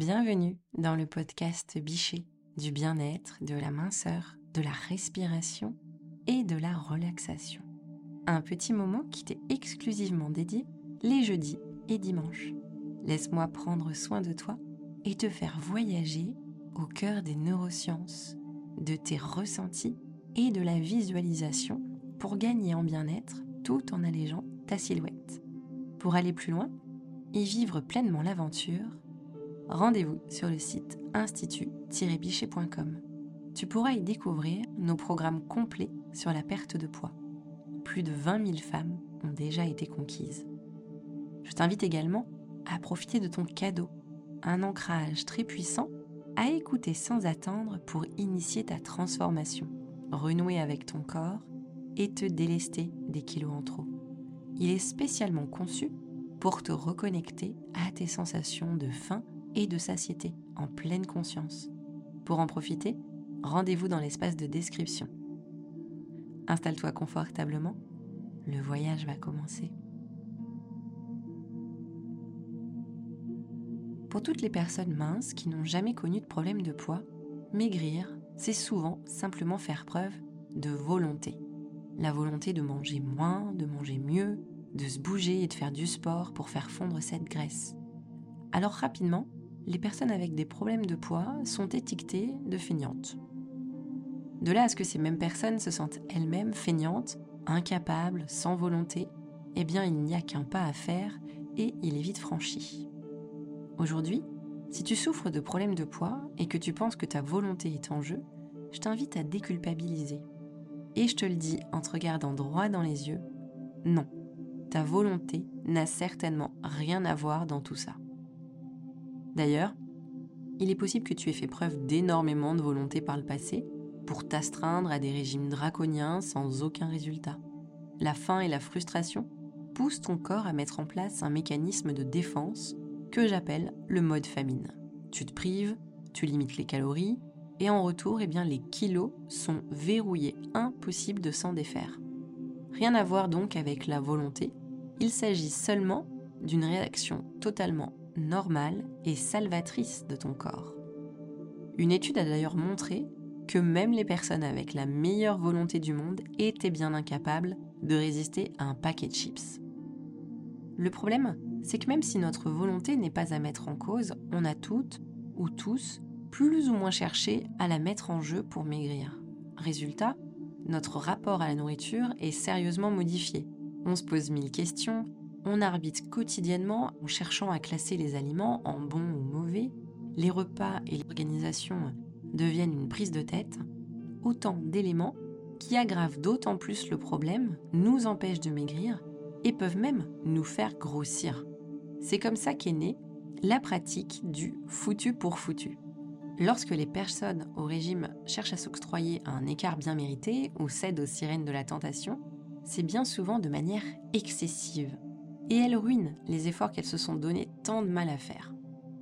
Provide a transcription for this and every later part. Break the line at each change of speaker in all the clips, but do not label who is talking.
Bienvenue dans le podcast Bichet du bien-être, de la minceur, de la respiration et de la relaxation. Un petit moment qui t'est exclusivement dédié les jeudis et dimanches. Laisse-moi prendre soin de toi et te faire voyager au cœur des neurosciences, de tes ressentis et de la visualisation pour gagner en bien-être tout en allégeant ta silhouette. Pour aller plus loin et vivre pleinement l'aventure, rendez-vous sur le site institut-bichet.com. Tu pourras y découvrir nos programmes complets sur la perte de poids. Plus de 20 000 femmes ont déjà été conquises. Je t'invite également à profiter de ton cadeau, un ancrage très puissant à écouter sans attendre pour initier ta transformation, renouer avec ton corps et te délester des kilos en trop. Il est spécialement conçu pour te reconnecter à tes sensations de faim et de satiété en pleine conscience. Pour en profiter, rendez-vous dans l'espace de description. Installe-toi confortablement, le voyage va commencer. Pour toutes les personnes minces qui n'ont jamais connu de problème de poids, maigrir, c'est souvent simplement faire preuve de volonté. La volonté de manger moins, de manger mieux, de se bouger et de faire du sport pour faire fondre cette graisse. Alors rapidement, les personnes avec des problèmes de poids sont étiquetées de feignantes. De là à ce que ces mêmes personnes se sentent elles-mêmes feignantes, incapables, sans volonté, eh bien il n'y a qu'un pas à faire et il est vite franchi. Aujourd'hui, si tu souffres de problèmes de poids et que tu penses que ta volonté est en jeu, je t'invite à déculpabiliser. Et je te le dis en te regardant droit dans les yeux, non, ta volonté n'a certainement rien à voir dans tout ça. D'ailleurs, il est possible que tu aies fait preuve d'énormément de volonté par le passé pour t'astreindre à des régimes draconiens sans aucun résultat. La faim et la frustration poussent ton corps à mettre en place un mécanisme de défense que j'appelle le mode famine. Tu te prives, tu limites les calories, et en retour, eh les kilos sont verrouillés, impossible de s'en défaire. Rien à voir donc avec la volonté, il s'agit seulement d'une réaction totalement normale et salvatrice de ton corps. Une étude a d'ailleurs montré que même les personnes avec la meilleure volonté du monde étaient bien incapables de résister à un paquet de chips. Le problème, c'est que même si notre volonté n'est pas à mettre en cause, on a toutes ou tous plus ou moins cherché à la mettre en jeu pour maigrir. Résultat, notre rapport à la nourriture est sérieusement modifié. On se pose mille questions, on arbitre quotidiennement en cherchant à classer les aliments en bons ou mauvais, les repas et l'organisation deviennent une prise de tête, autant d'éléments qui aggravent d'autant plus le problème, nous empêchent de maigrir et peuvent même nous faire grossir. C'est comme ça qu'est née la pratique du foutu pour foutu. Lorsque les personnes au régime cherchent à s'octroyer un écart bien mérité ou cèdent aux sirènes de la tentation, c'est bien souvent de manière excessive. Et elles ruinent les efforts qu'elles se sont donnés tant de mal à faire.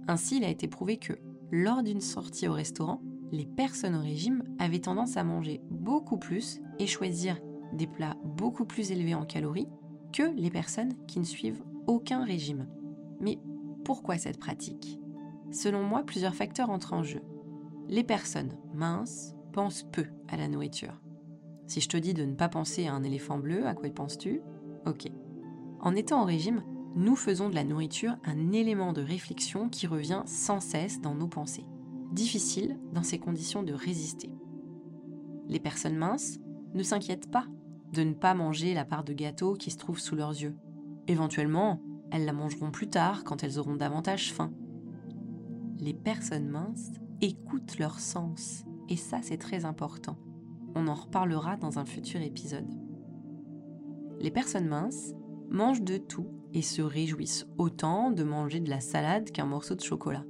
Ainsi, il a été prouvé que, lors d'une sortie au restaurant, les personnes au régime avaient tendance à manger beaucoup plus et choisir des plats beaucoup plus élevés en calories que les personnes qui ne suivent aucun régime. Mais pourquoi cette pratique? Selon moi, plusieurs facteurs entrent en jeu. Les personnes minces pensent peu à la nourriture. Si je te dis de ne pas penser à un éléphant bleu, à quoi penses-tu? Ok. En étant en régime, nous faisons de la nourriture un élément de réflexion qui revient sans cesse dans nos pensées. Difficile dans ces conditions de résister. Les personnes minces ne s'inquiètent pas de ne pas manger la part de gâteau qui se trouve sous leurs yeux. Éventuellement, elles la mangeront plus tard quand elles auront davantage faim. Les personnes minces écoutent leur sens, et ça c'est très important. On en reparlera dans un futur épisode. Les personnes minces mangent de tout et se réjouissent autant de manger de la salade qu'un morceau de chocolat.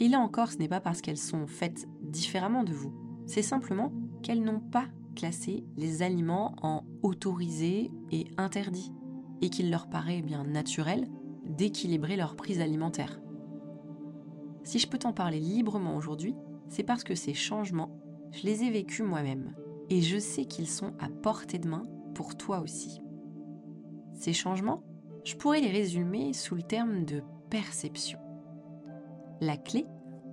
Et là encore, ce n'est pas parce qu'elles sont faites différemment de vous, c'est simplement qu'elles n'ont pas classé les aliments en autorisés et interdits et qu'il leur paraît bien naturel d'équilibrer leur prise alimentaire. Si je peux t'en parler librement aujourd'hui, c'est parce que ces changements, je les ai vécus moi-même et je sais qu'ils sont à portée de main pour toi aussi. Ces changements, je pourrais les résumer sous le terme de perception. La clé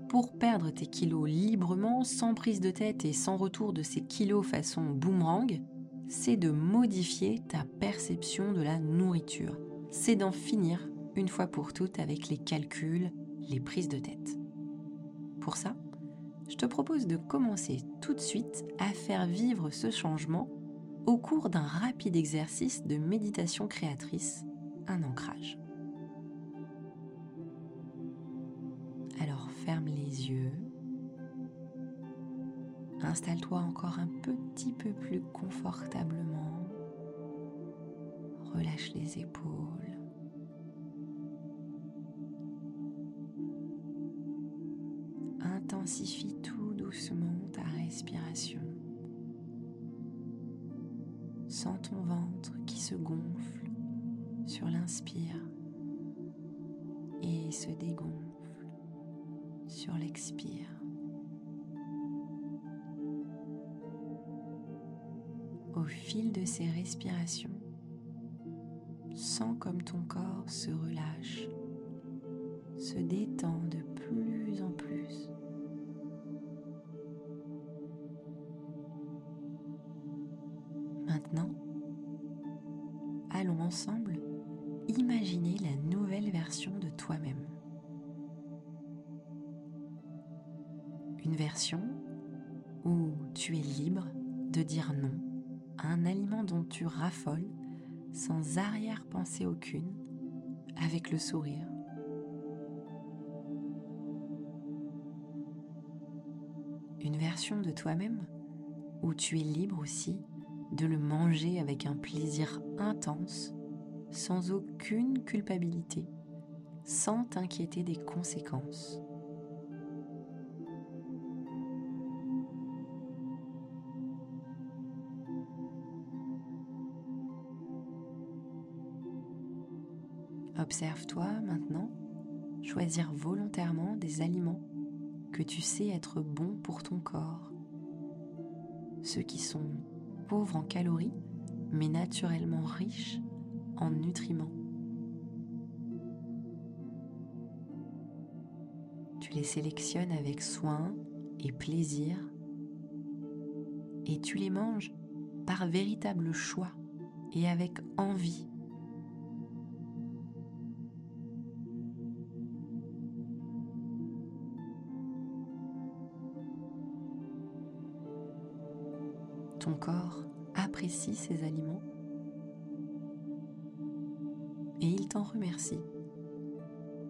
pour perdre tes kilos librement, sans prise de tête et sans retour de ces kilos façon boomerang, c'est de modifier ta perception de la nourriture. C'est d'en finir une fois pour toutes avec les calculs, les prises de tête. Pour ça, je te propose de commencer tout de suite à faire vivre ce changement au cours d'un rapide exercice de méditation créatrice, un ancrage. Alors ferme les yeux, installe-toi encore un petit peu plus confortablement, relâche les épaules. Sens ton ventre qui se gonfle sur l'inspire et se dégonfle sur l'expire. Au fil de ces respirations, sens comme ton corps se relâche, se détend de Maintenant, allons ensemble imaginer la nouvelle version de toi-même. Une version où tu es libre de dire non à un aliment dont tu raffoles sans arrière-pensée aucune, avec le sourire. Une version de toi-même où tu es libre aussi de le manger avec un plaisir intense, sans aucune culpabilité, sans t'inquiéter des conséquences. Observe-toi maintenant choisir volontairement des aliments que tu sais être bons pour ton corps, ceux qui sont pauvres en calories, mais naturellement riches en nutriments. Tu les sélectionnes avec soin et plaisir et tu les manges par véritable choix et avec envie. Ton corps apprécie ces aliments et il t'en remercie.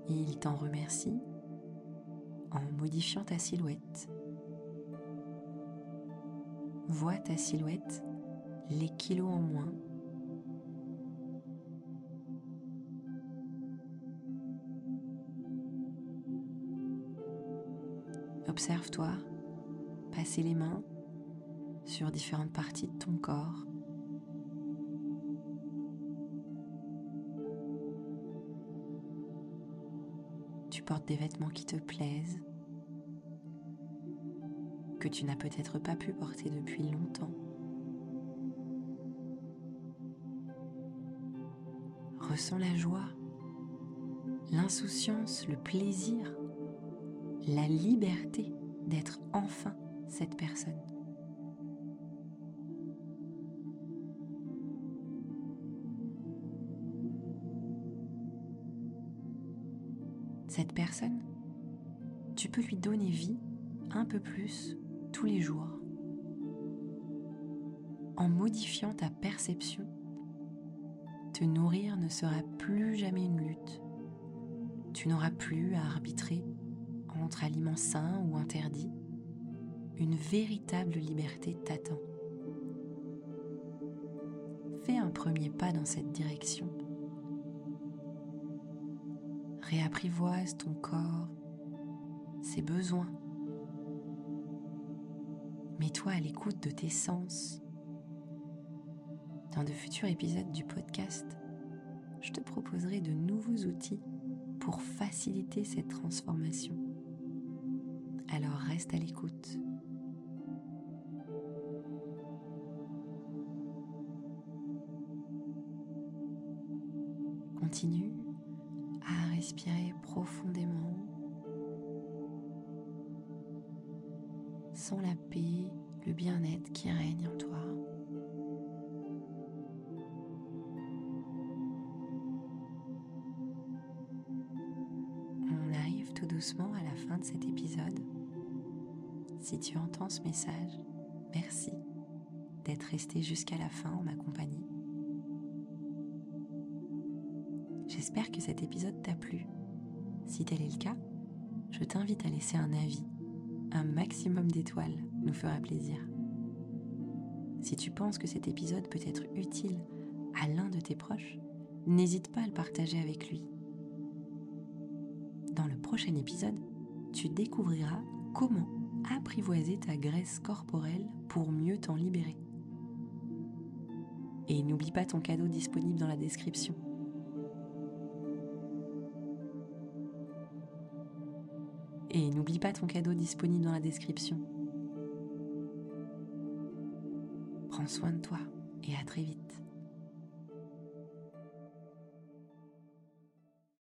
Et il t'en remercie en modifiant ta silhouette. Vois ta silhouette, les kilos en moins. Observe-toi passer les mains sur différentes parties de ton corps. Tu portes des vêtements qui te plaisent, que tu n'as peut-être pas pu porter depuis longtemps. Ressens la joie, l'insouciance, le plaisir, la liberté d'être enfin cette personne. Cette personne, tu peux lui donner vie un peu plus tous les jours. En modifiant ta perception, te nourrir ne sera plus jamais une lutte. Tu n'auras plus à arbitrer entre aliments sains ou interdits. Une véritable liberté t'attend. Fais un premier pas dans cette direction réapprivoise ton corps, ses besoins. Mets-toi à l'écoute de tes sens. Dans de futurs épisodes du podcast, je te proposerai de nouveaux outils pour faciliter cette transformation. Alors reste à l'écoute. Continue respirer profondément Sens la paix, le bien-être qui règne en toi. On arrive tout doucement à la fin de cet épisode. Si tu entends ce message, merci d'être resté jusqu'à la fin en ma compagnie. J'espère que cet épisode t'a plu. Si tel est le cas, je t'invite à laisser un avis. Un maximum d'étoiles nous fera plaisir. Si tu penses que cet épisode peut être utile à l'un de tes proches, n'hésite pas à le partager avec lui. Dans le prochain épisode, tu découvriras comment apprivoiser ta graisse corporelle pour mieux t'en libérer. Et n'oublie pas ton cadeau disponible dans la description. Et n'oublie pas ton cadeau disponible dans la description. Prends soin de toi et à très vite.